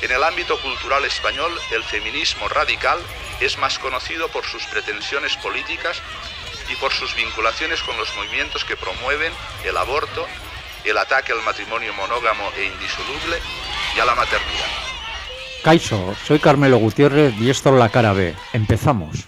En el ámbito cultural español, el feminismo radical es más conocido por sus pretensiones políticas y por sus vinculaciones con los movimientos que promueven el aborto, el ataque al matrimonio monógamo e indisoluble y a la maternidad. Caiso, soy Carmelo Gutiérrez y esto es La Cara B. Empezamos.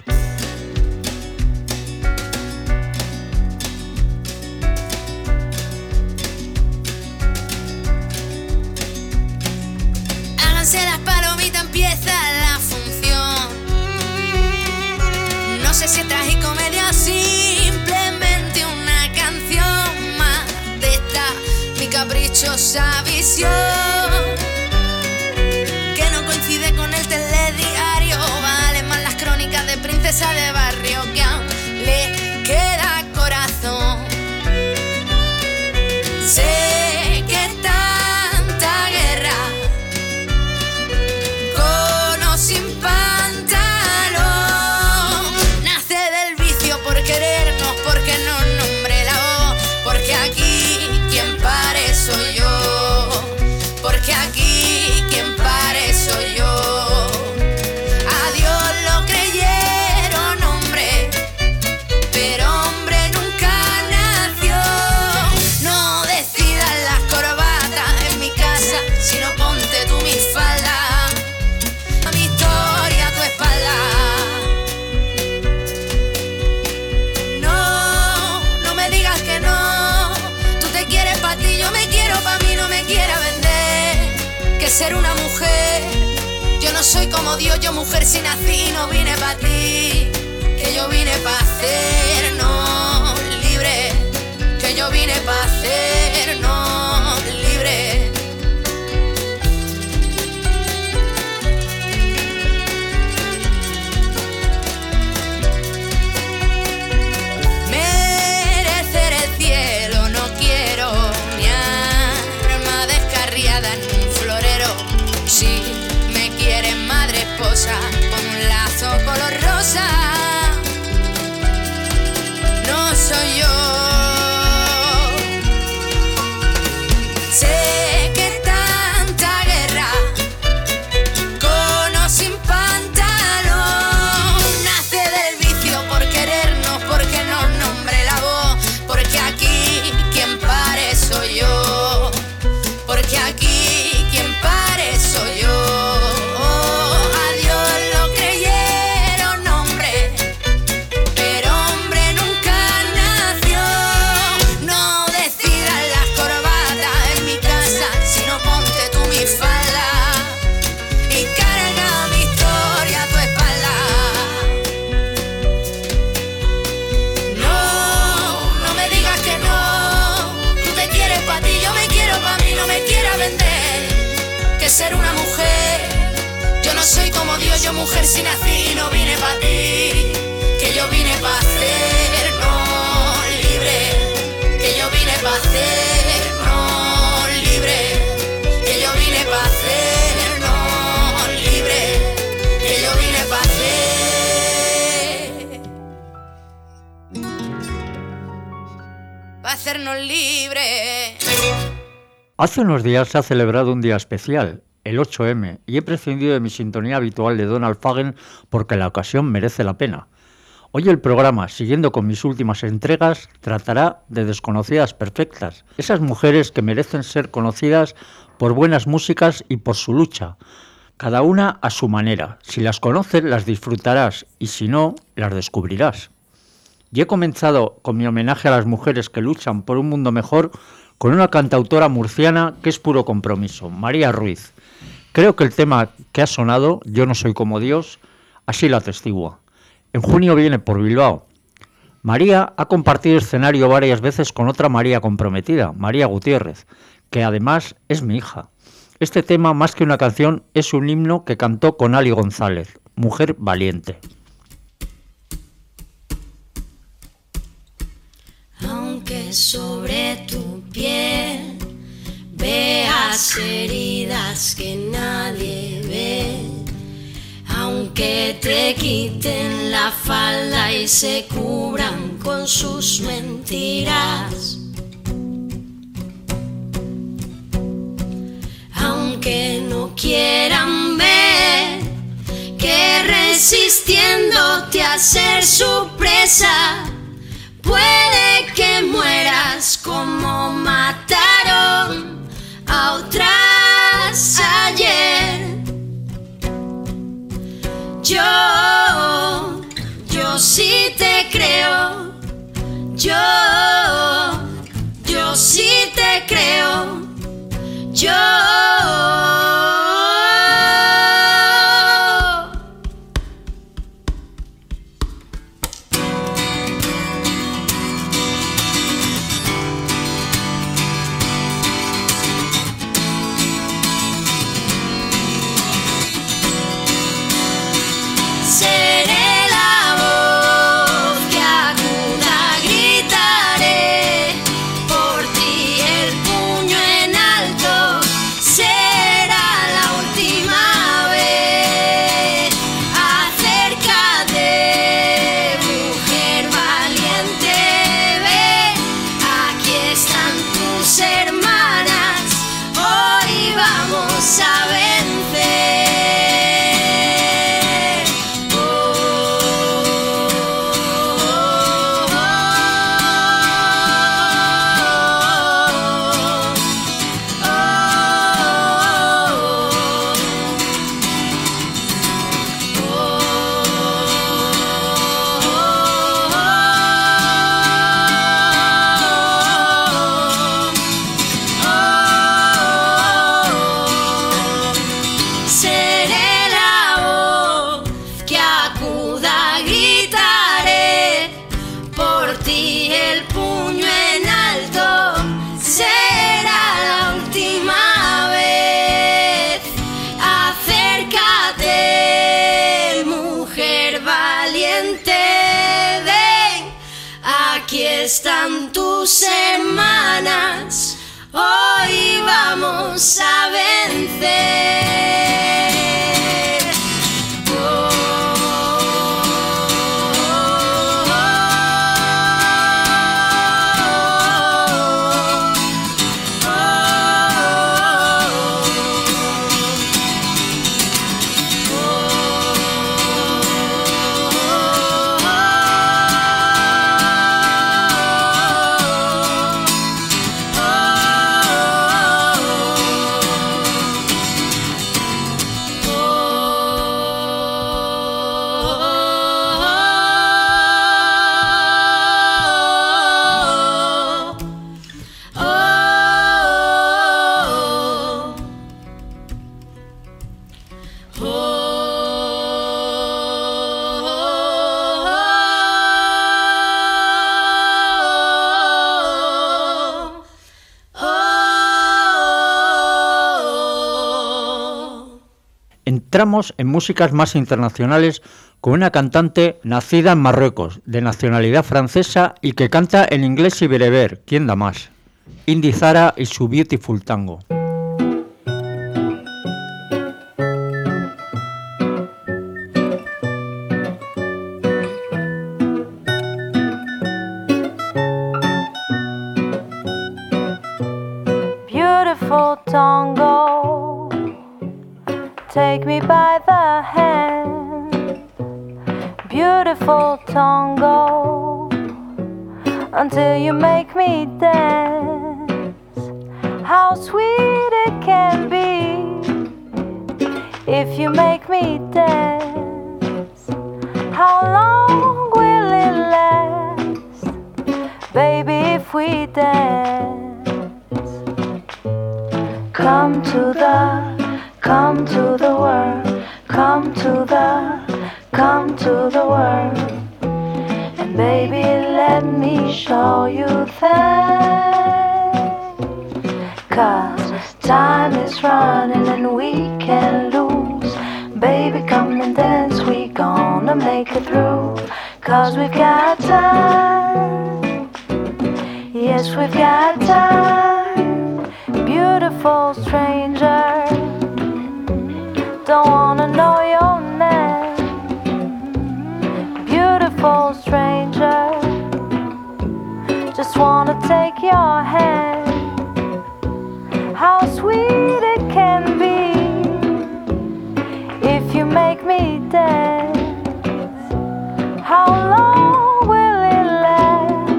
Hace unos días se ha celebrado un día especial, el 8M, y he prescindido de mi sintonía habitual de Donald Fagen porque la ocasión merece la pena. Hoy el programa, siguiendo con mis últimas entregas, tratará de desconocidas perfectas, esas mujeres que merecen ser conocidas por buenas músicas y por su lucha, cada una a su manera. Si las conoces, las disfrutarás, y si no, las descubrirás. Y he comenzado con mi homenaje a las mujeres que luchan por un mundo mejor con una cantautora murciana que es puro compromiso, María Ruiz. Creo que el tema que ha sonado, Yo no soy como Dios, así lo atestigua. En junio viene por Bilbao. María ha compartido escenario varias veces con otra María comprometida, María Gutiérrez, que además es mi hija. Este tema, más que una canción, es un himno que cantó con Ali González, mujer valiente. Aunque sobre veas heridas que nadie ve, aunque te quiten la falda y se cubran con sus mentiras, aunque no quieran resistiéndote a ser su presa. Puede que mueras como mataron a ayer. Yo, yo sí te creo. Yo, yo sí te creo. Yo. En músicas más internacionales con una cantante nacida en Marruecos, de nacionalidad francesa y que canta en inglés y bereber, ¿quién da más? Indy Zara y su Beautiful Tango. Until you make me dance. How sweet it can be if you make me dance. How long will it last, baby, if we dance? Come to the Come to the world, come to the, come to the world. Baby, let me show you things. Cause time is running and we can lose. Baby, come and dance, we gonna make it through. Cause we've got time. Yes, we've got time. Beautiful stranger don't your. How sweet it can be if you make me dance. How long will it last,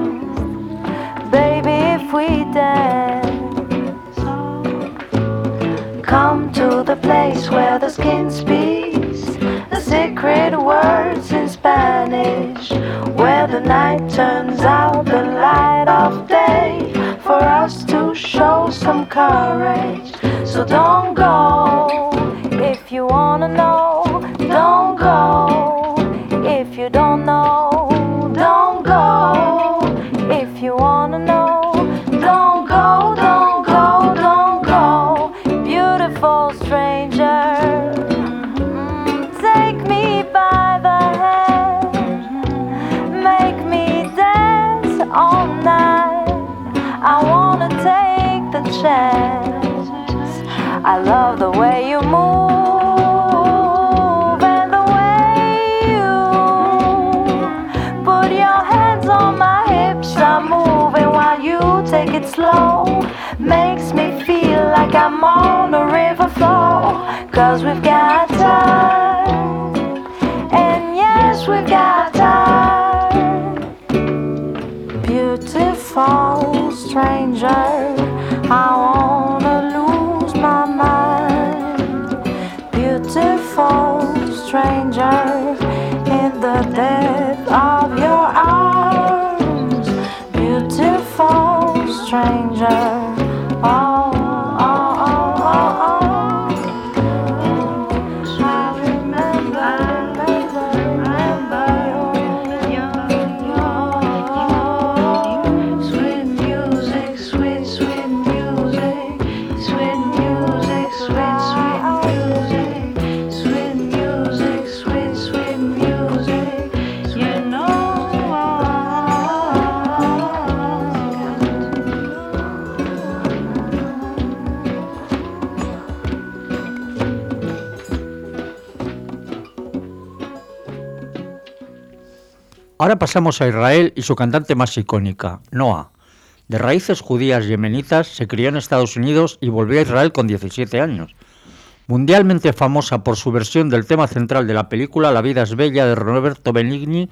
baby, if we dance? Come to the place where the skin speaks the secret words in Spanish, where the night turns. So don't Makes me feel like I'm on a river flow. Cause we've got time. And yes, we've got time. Beautiful stranger, I wanna lose my mind. Beautiful stranger, in the depth Ahora pasamos a Israel y su cantante más icónica, Noah. De raíces judías yemenitas, se crió en Estados Unidos y volvió a Israel con 17 años. Mundialmente famosa por su versión del tema central de la película La vida es bella de Roberto Benigni,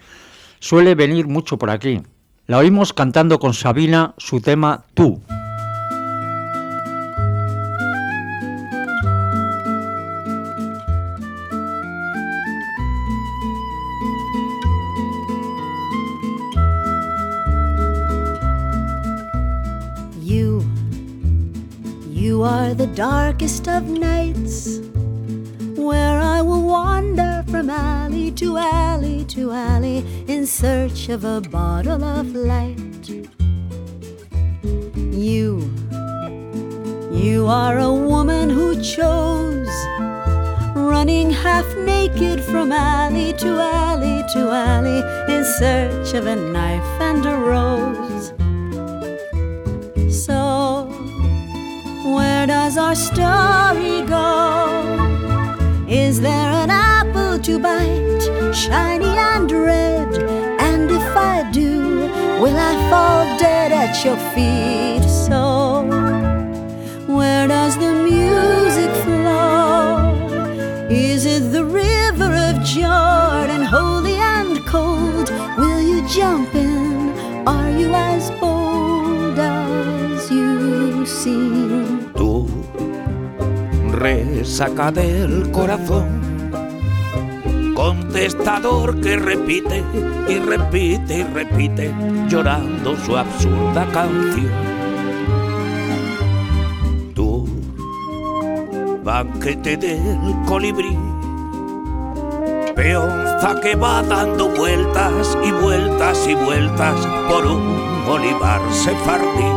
suele venir mucho por aquí. La oímos cantando con Sabina su tema Tú. You are the darkest of nights, where I will wander from alley to alley to alley in search of a bottle of light. You, you are a woman who chose running half naked from alley to alley to alley in search of a knife and a rose. Our story go? Is there an apple to bite, shiny and red? And if I do, will I fall dead at your feet? So, resaca del corazón, contestador que repite y repite y repite, llorando su absurda canción. Tú, banquete del colibrí, peonza que va dando vueltas y vueltas y vueltas por un olivar sefardí.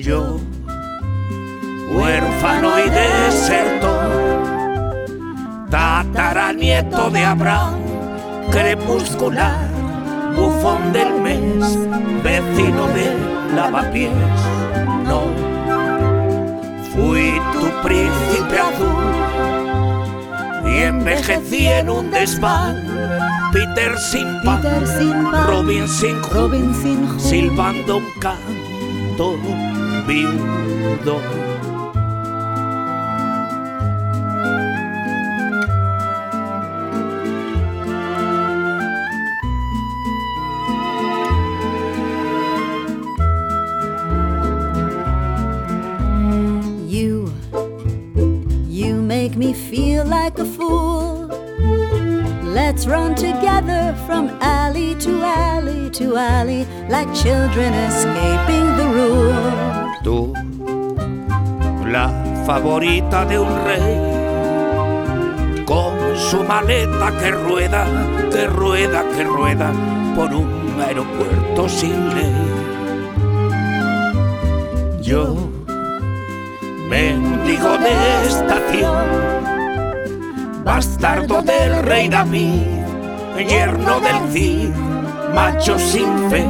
Yo, huérfano y desertor, tataranieto de Abraham, crepuscular, bufón del mes, vecino de lavapiés, no, fui tu príncipe azul y envejecí en un desván, Peter sin pan, Peter sin pan, Robin sin Robin sin silbando un canto viudo. Like a fool. Let's run together from alley to alley to alley, like children escaping the rule. Tú, la favorita de un rey, con su maleta que rueda, que rueda, que rueda por un aeropuerto sin ley. Yo, mendigo de estación, bastardo del rey David, yerno del Cid, macho sin fe,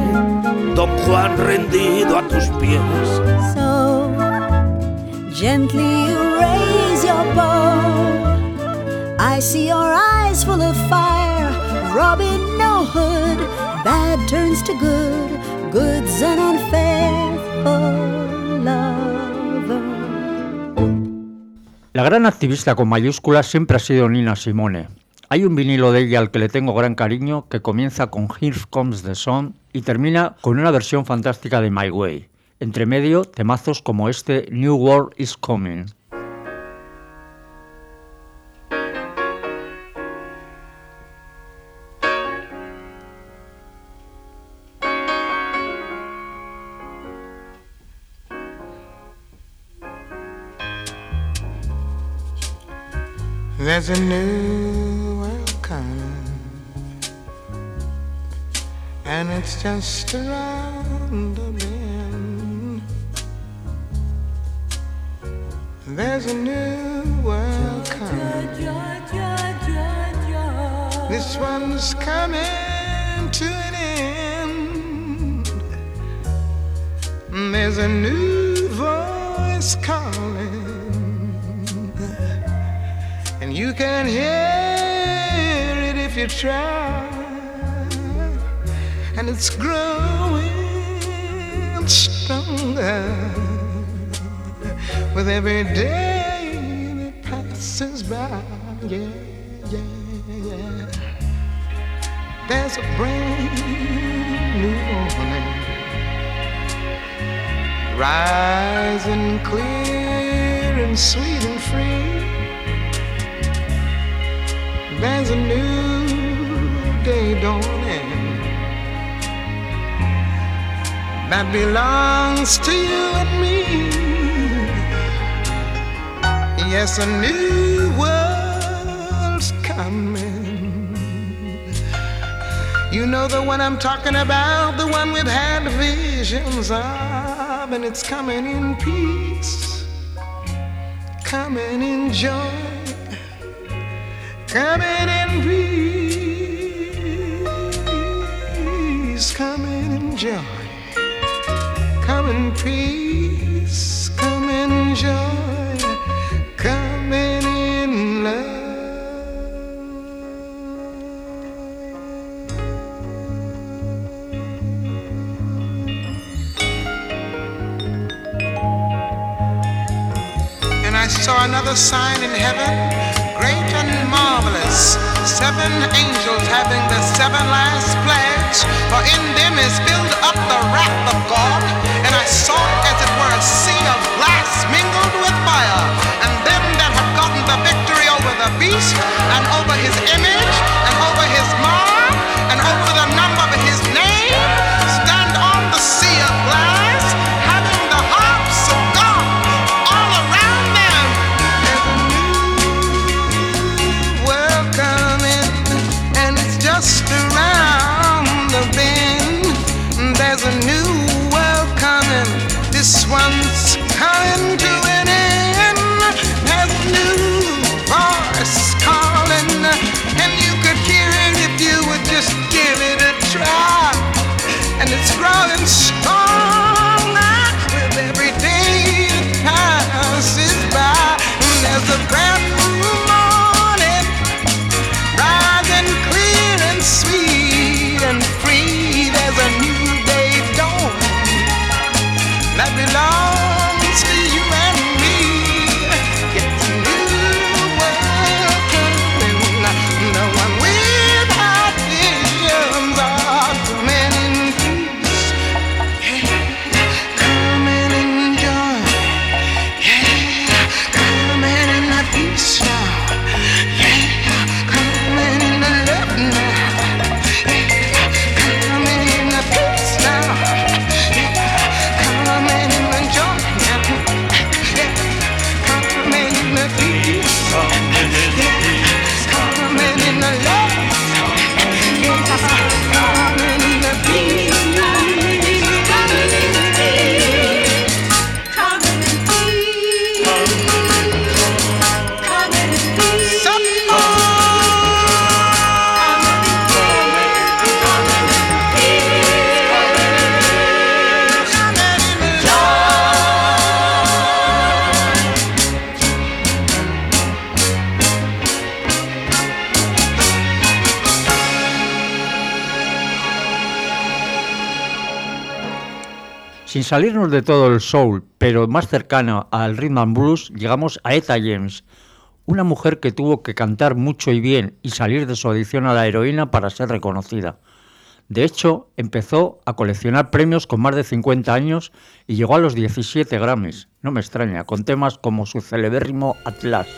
don Juan rendido a tus pies. So gently you raise your bow. I see your eyes full of fire. Robin no hood, bad turns to good, good's an unfaithful lover. La gran activista con mayúsculas siempre ha sido Nina Simone. Hay un vinilo de ella al que le tengo gran cariño que comienza con Here Comes the Sun y termina con una versión fantástica de My Way. Entre medio, temazos como este New World is Coming. There's a new world coming, and it's just around the bend. There's a new world coming. This one's coming to an end. There's a new voice calling and you can hear it if you try. And it's growing stronger with every day that passes by. Yeah, yeah, yeah. There's a brand new morning rising clear and sweet and free. There's a new day dawning that belongs to you and me. Yes, a new world's coming. You know the one I'm talking about, the one we've had visions of, and it's coming in peace, coming in joy coming in peace, coming in joy, coming peace, coming joy, coming in love. And I saw another sign in heaven and marvelous. Seven angels having the seven last plagues, for in them is filled up the wrath of God. And I saw as it were a sea of glass mingled with fire. And them that have gotten the victory over the beast, and over his image, salirnos de todo el soul, pero más cercano al rhythm and blues, llegamos a Eta James, una mujer que tuvo que cantar mucho y bien y salir de su adicción a la heroína para ser reconocida. De hecho, empezó a coleccionar premios con más de 50 años y llegó a los 17 Grammys. No me extraña, con temas como su celebérrimo Atlas.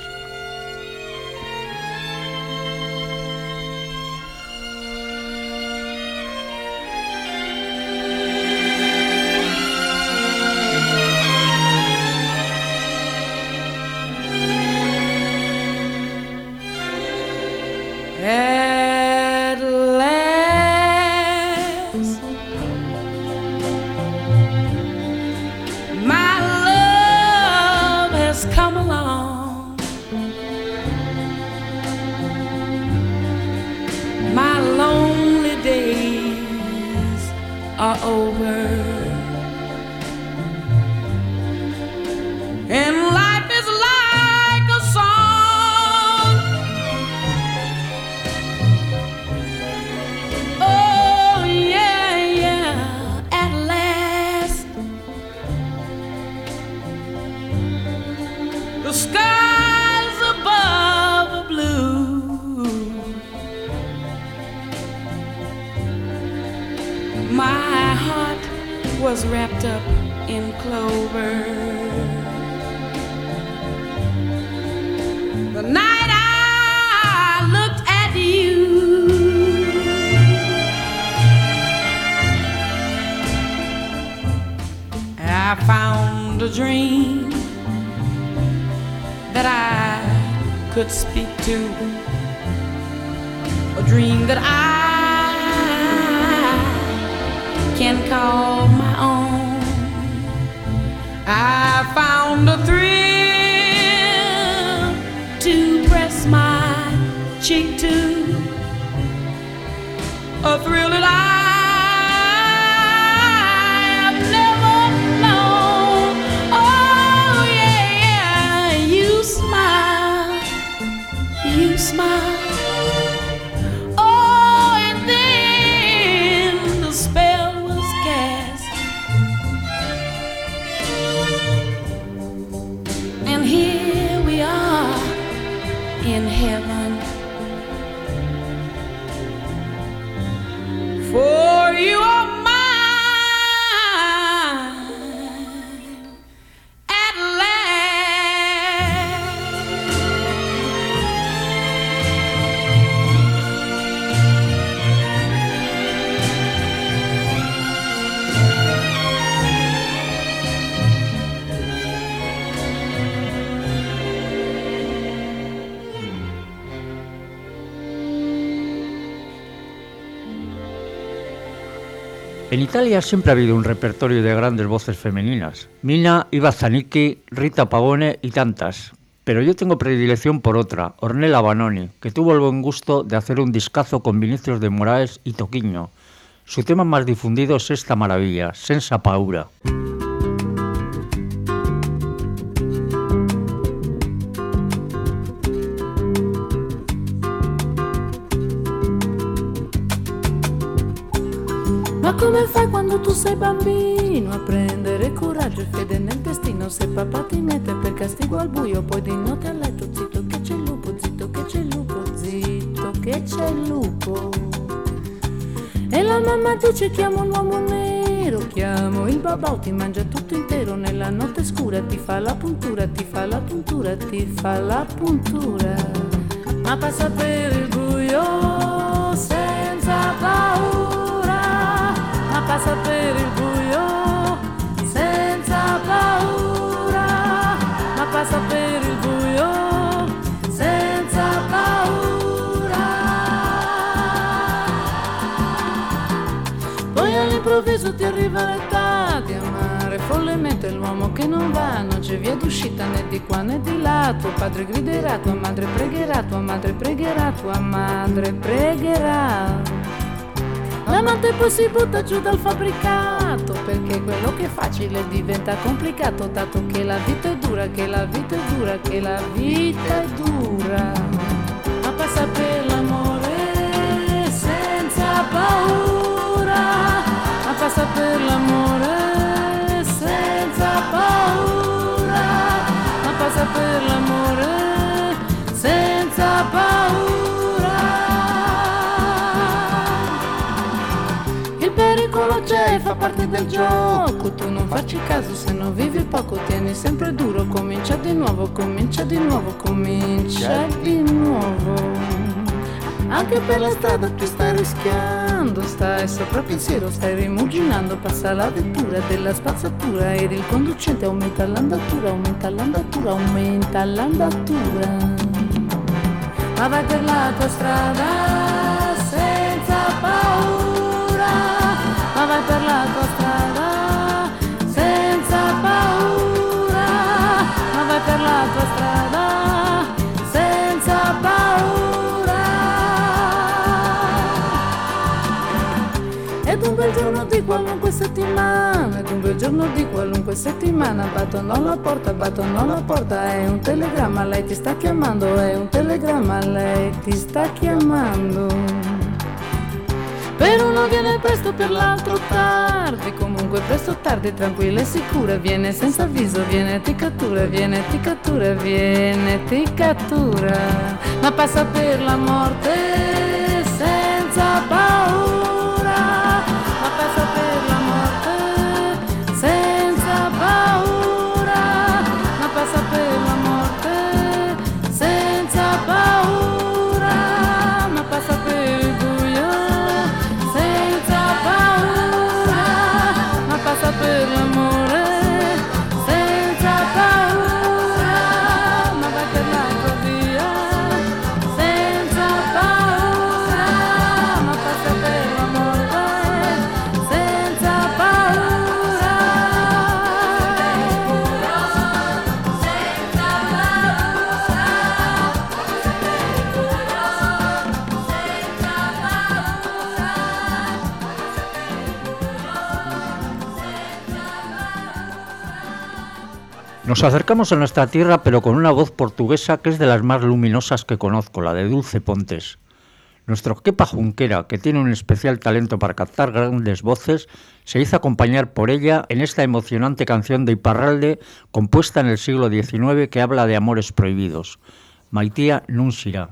En Italia siempre ha habido un repertorio de grandes voces femeninas. Mina, Iva Zanicchi, Rita Pavone y tantas. Pero yo tengo predilección por otra, Ornella Banoni, que tuvo el buen gusto de hacer un discazo con Vinicius de Moraes y Toquiño. Su tema más difundido es esta maravilla, Senza Paura. Come fai quando tu sei bambino a prendere coraggio e fede nel destino? Se papà ti mette per castigo al buio, poi di notte a letto zitto che c'è il lupo, zitto che c'è il lupo, zitto che c'è il lupo. E la mamma dice chiamo un uomo nero, chiamo il babà, ti mangia tutto intero nella notte scura, ti fa la puntura, ti fa la puntura, ti fa la puntura. Ma passa per il buio senza paura, passa per il buio senza paura, ma passa per il buio senza paura. Poi all'improvviso ti arriva l'età di amare follemente l'uomo che non va, non c'è via d'uscita né di qua né di là. Tuo padre griderà, tua madre pregherà, tua madre pregherà, tua madre pregherà. L'amante poi si butta giù dal fabbricato perché quello che è facile diventa complicato dato che la vita è dura, che la vita è dura, che la vita è dura. Ma passa per parte del gioco, tu non facci caso se non vivi poco, tieni sempre duro, comincia di nuovo, comincia di nuovo, comincia di nuovo. Anche per la strada tu stai rischiando, stai sopra pensiero, stai rimuginando, passa la vettura della spazzatura ed il conducente aumenta l'andatura, aumenta l'andatura, aumenta l'andatura. Ma vai per la tua strada per la tua strada senza paura, ma vai per la tua strada senza paura. Ed un bel giorno di qualunque settimana, ed un bel giorno di qualunque settimana, battono alla porta, battono alla porta, è un telegramma, lei ti sta chiamando, è un telegramma, lei ti sta chiamando. Per uno viene presto, per l'altro tardi, comunque presto tardi, tranquilla e sicura, viene senza avviso, viene ti cattura, viene ti cattura, viene ti cattura, ma passa per la morte Nos acercamos a nuestra tierra, pero con una voz portuguesa que es de las más luminosas que conozco, la de Dulce Pontes. Nuestro Kepa Junquera, que tiene un especial talento para captar grandes voces, se hizo acompañar por ella en esta emocionante canción de Iparralde, compuesta en el siglo XIX, que habla de amores prohibidos. Maitía Nunsira.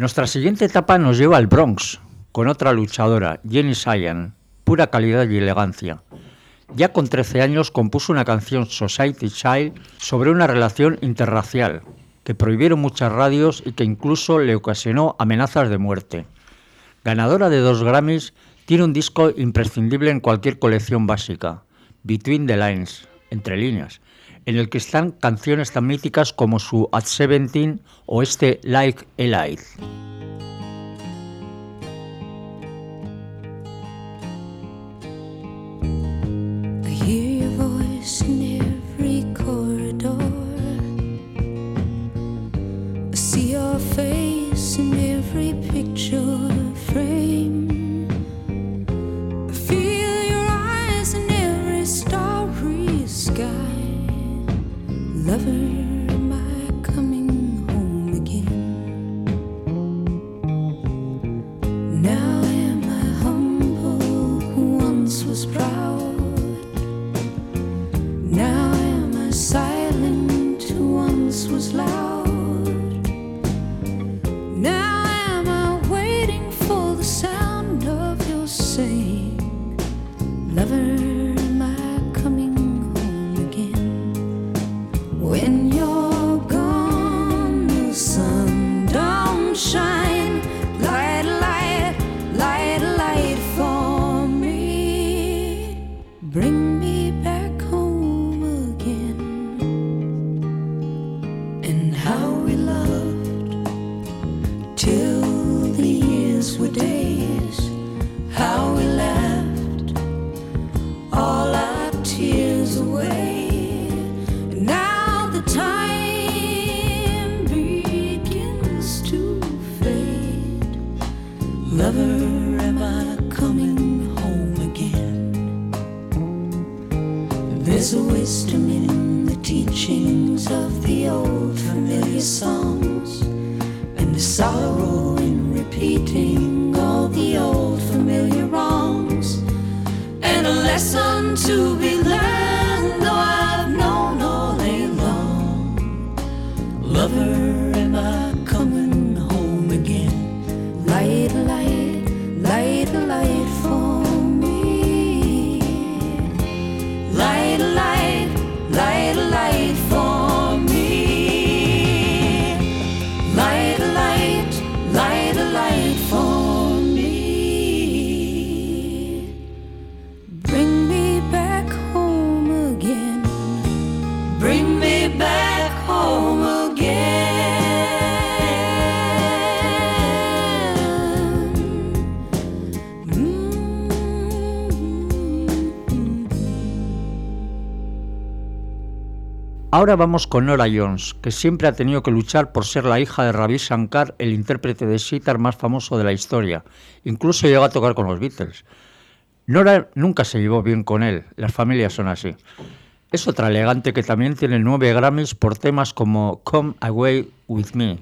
Nuestra siguiente etapa nos lleva al Bronx, con otra luchadora, Jenny Sayan, pura calidad y elegancia. Ya con 13 años compuso una canción Society Child sobre una relación interracial, que prohibieron muchas radios y que incluso le ocasionó amenazas de muerte. Ganadora de dos Grammys, tiene un disco imprescindible en cualquier colección básica, Between the Lines, entre líneas, en el que están canciones tan míticas como su At Seventeen o este Like a Light. Face in every picture Lover, Ahora vamos con Nora Jones, que siempre ha tenido que luchar por ser la hija de Ravi Shankar, el intérprete de sitar más famoso de la historia. Incluso llegó a tocar con los Beatles. Nora nunca se llevó bien con él, las familias son así. Es otra elegante que también tiene nueve Grammys por temas como Come Away With Me.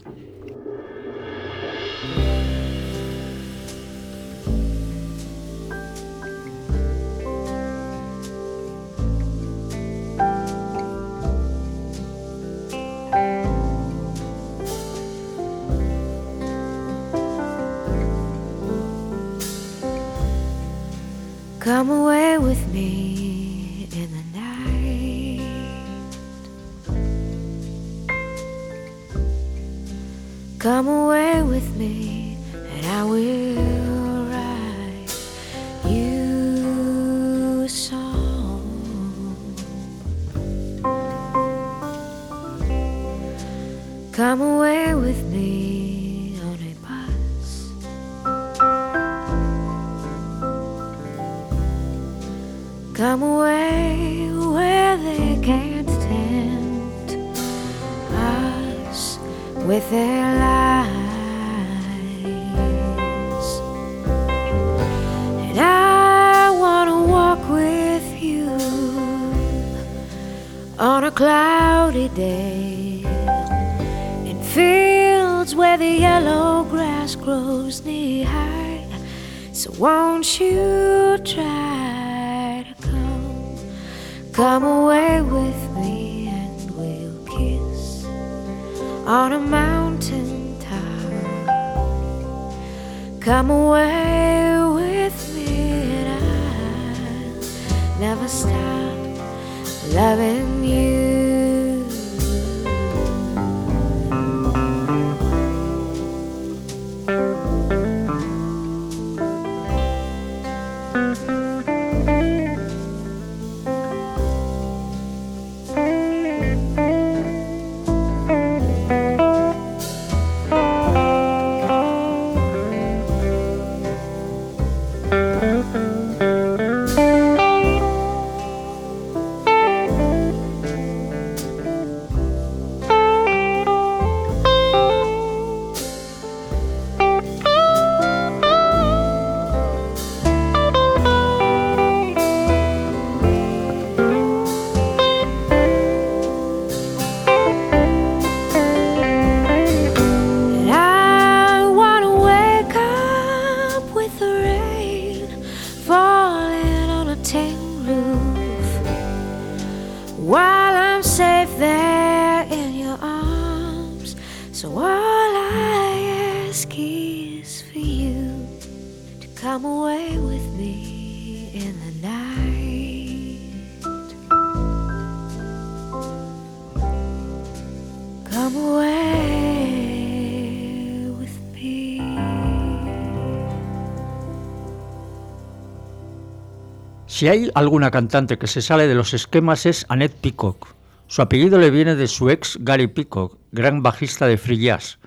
Si hay alguna cantante que se sale de los esquemas es Annette Peacock. Su apellido le viene de su ex Gary Peacock, gran bajista de free jazz.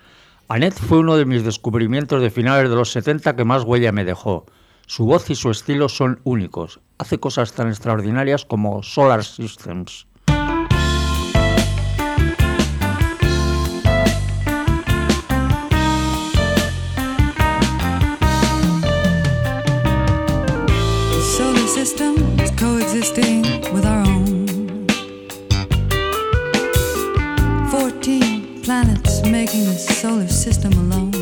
Annette fue uno de mis descubrimientos de finales de los 70 que más huella me dejó. Su voz y su estilo son únicos. Hace cosas tan extraordinarias como Solar Systems. In the solar system alone.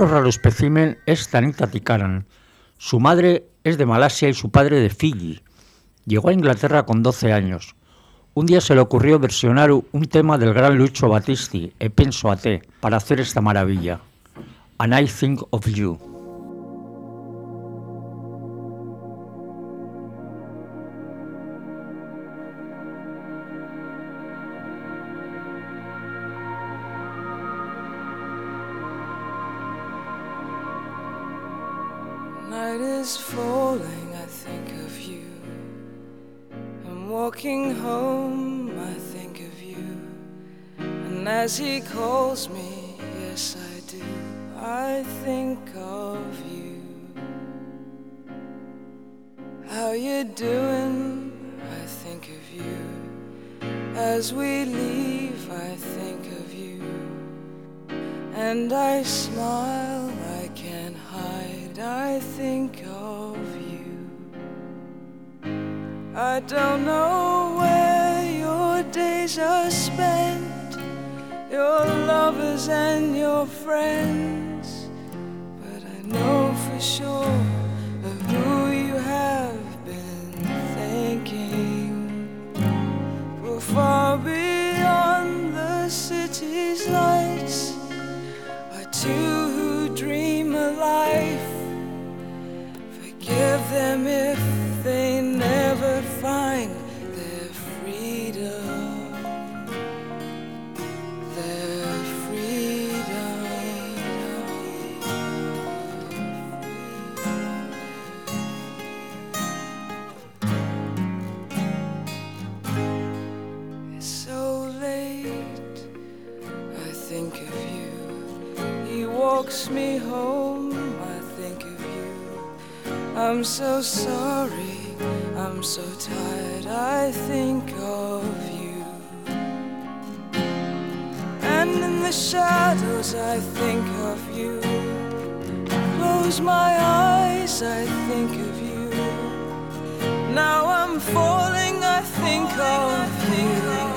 Estos raros especímenes es Tanita Tikaran. Su madre es de Malasia y su padre de Fiji. Llegó a Inglaterra con 12 años. Un día se le ocurrió versionar un tema del gran Lucho Battisti, E penso a te, para hacer esta maravilla. And I think of you. Calls me, yes, I do, I think of you. How you doing? I think of you. As we leave, I think of you. And I smile, I can't hide, I think of you. I don't know where your days are spent, your lovers and your friends, I'm so sorry. I'm so tired. I think of you. And in the shadows, I think of you. Close my eyes. I think of you. Now I'm falling. I think of you.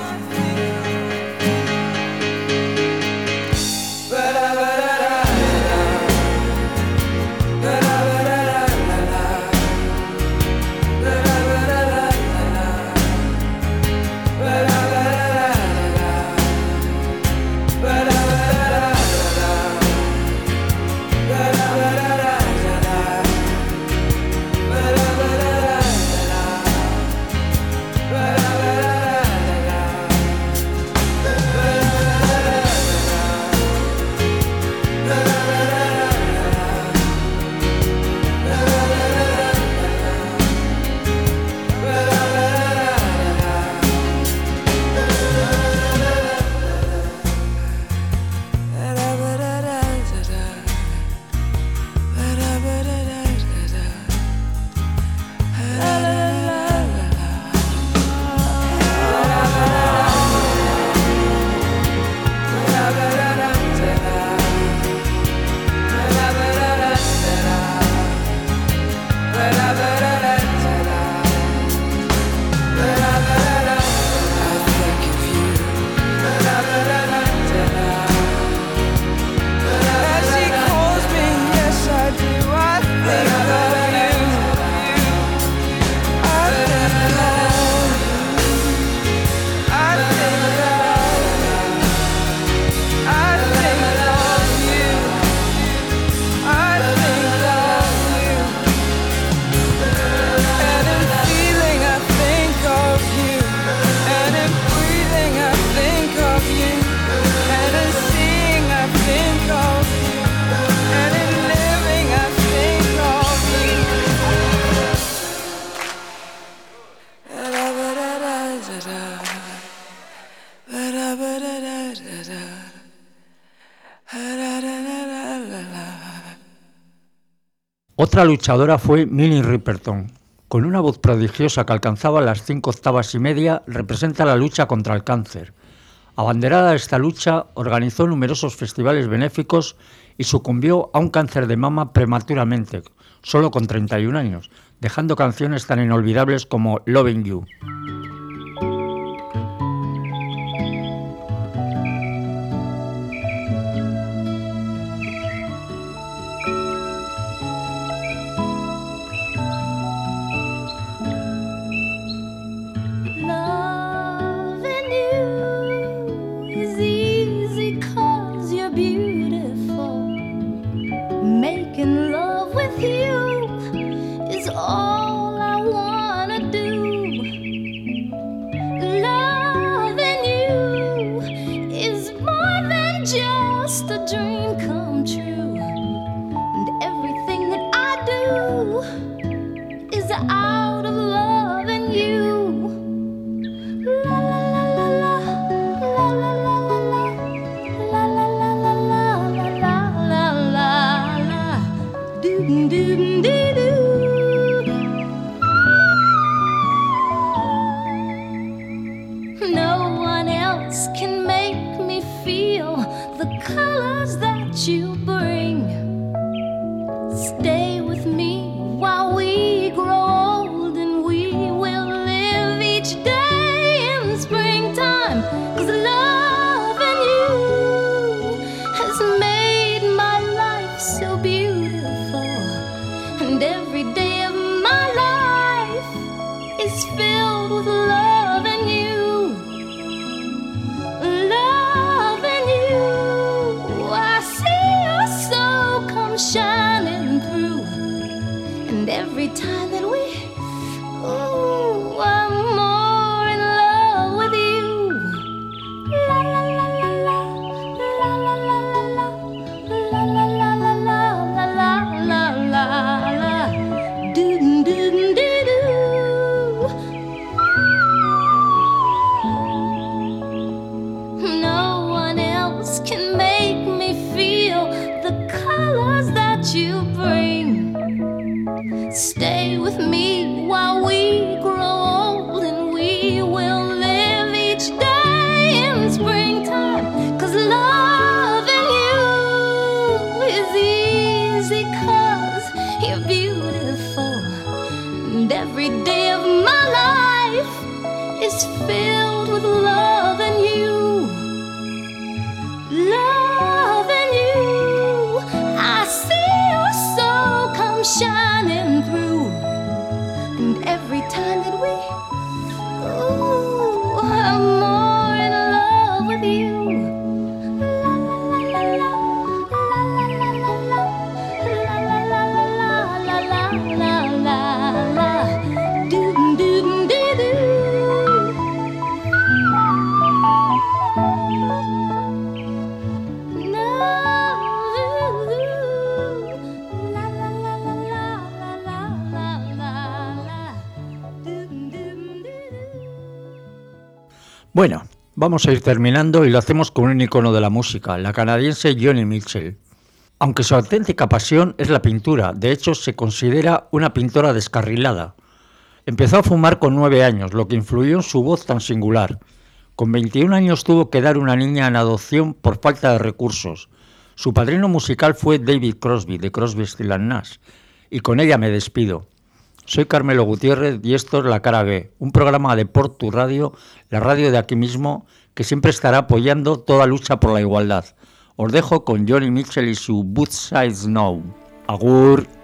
Otra luchadora fue Minnie Riperton. Con una voz prodigiosa que alcanzaba las cinco octavas y media, representa la lucha contra el cáncer. Abanderada de esta lucha, organizó numerosos festivales benéficos y sucumbió a un cáncer de mama prematuramente, solo con 31 años, dejando canciones tan inolvidables como Loving You. Every time vamos a ir terminando y lo hacemos con un icono de la música, la canadiense Johnny Mitchell. Aunque su auténtica pasión es la pintura, de hecho se considera una pintora descarrilada. Empezó a fumar con nueve años, lo que influyó en su voz tan singular. Con 21 años tuvo que dar una niña en adopción por falta de recursos. Su padrino musical fue David Crosby, de Crosby, Still Nash. Y con ella me despido. Soy Carmelo Gutiérrez y esto es La Cara B, un programa de Port Tu Radio, la radio de aquí mismo, que siempre estará apoyando toda lucha por la igualdad. Os dejo con Johnny Mitchell y su Both Sides Now. Agur.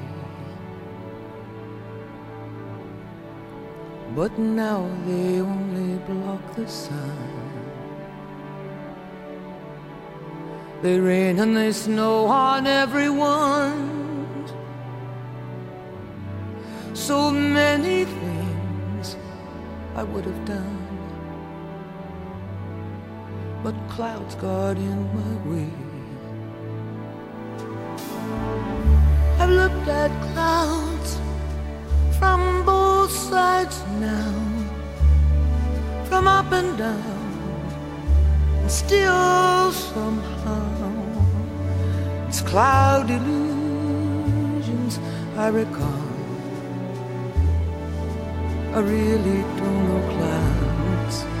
But now they only block the sun. They rain and they snow on everyone. So many things I would have done. But clouds got in my way. I've looked at clouds from both sides now, from up and down, and still somehow it's cloud illusions I recall. I really don't know clouds.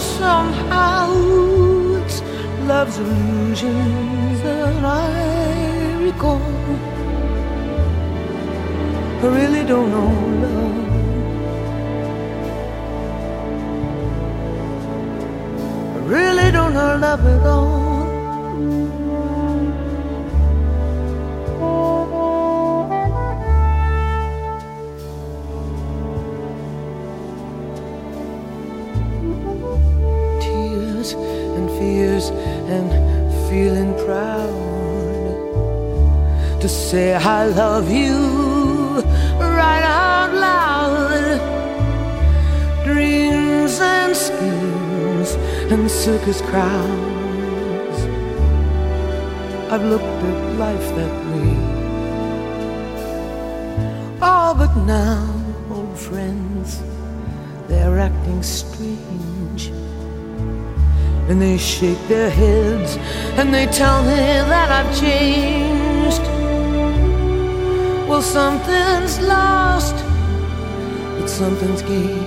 somehow, it's love's illusions that I recall. I really don't know love. I really don't know love at all. To say I love you right out loud. Dreams and schemes and circus crowds. I've looked at life that way. Oh, but now, old friends, they're acting strange. And they shake their heads and they tell me that I've changed. Well, something's lost, but something's gained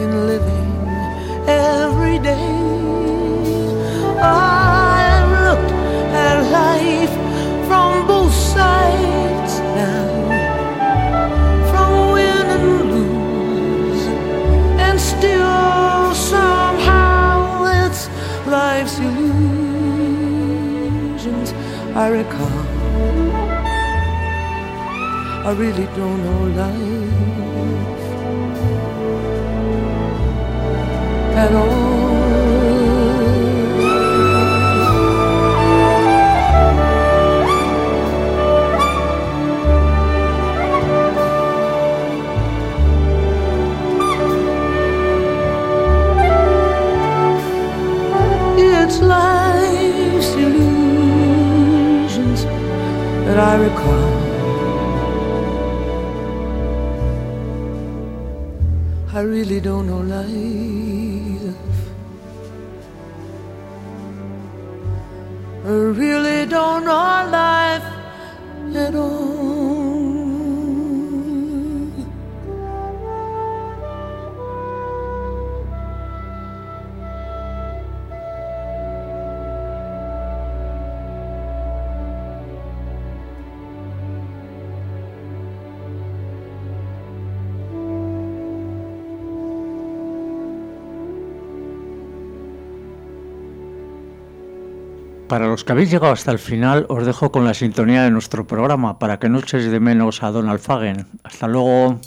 in living every day. I've looked at life from both sides now, from win and lose, and still somehow it's life's illusions I recall. I really don't know life at all. It's life's illusions that I recall. I really don't know life. I really don't know life Para los que habéis llegado hasta el final, os dejo con la sintonía de nuestro programa para que no echéis de menos a Donald Fagen. Hasta luego.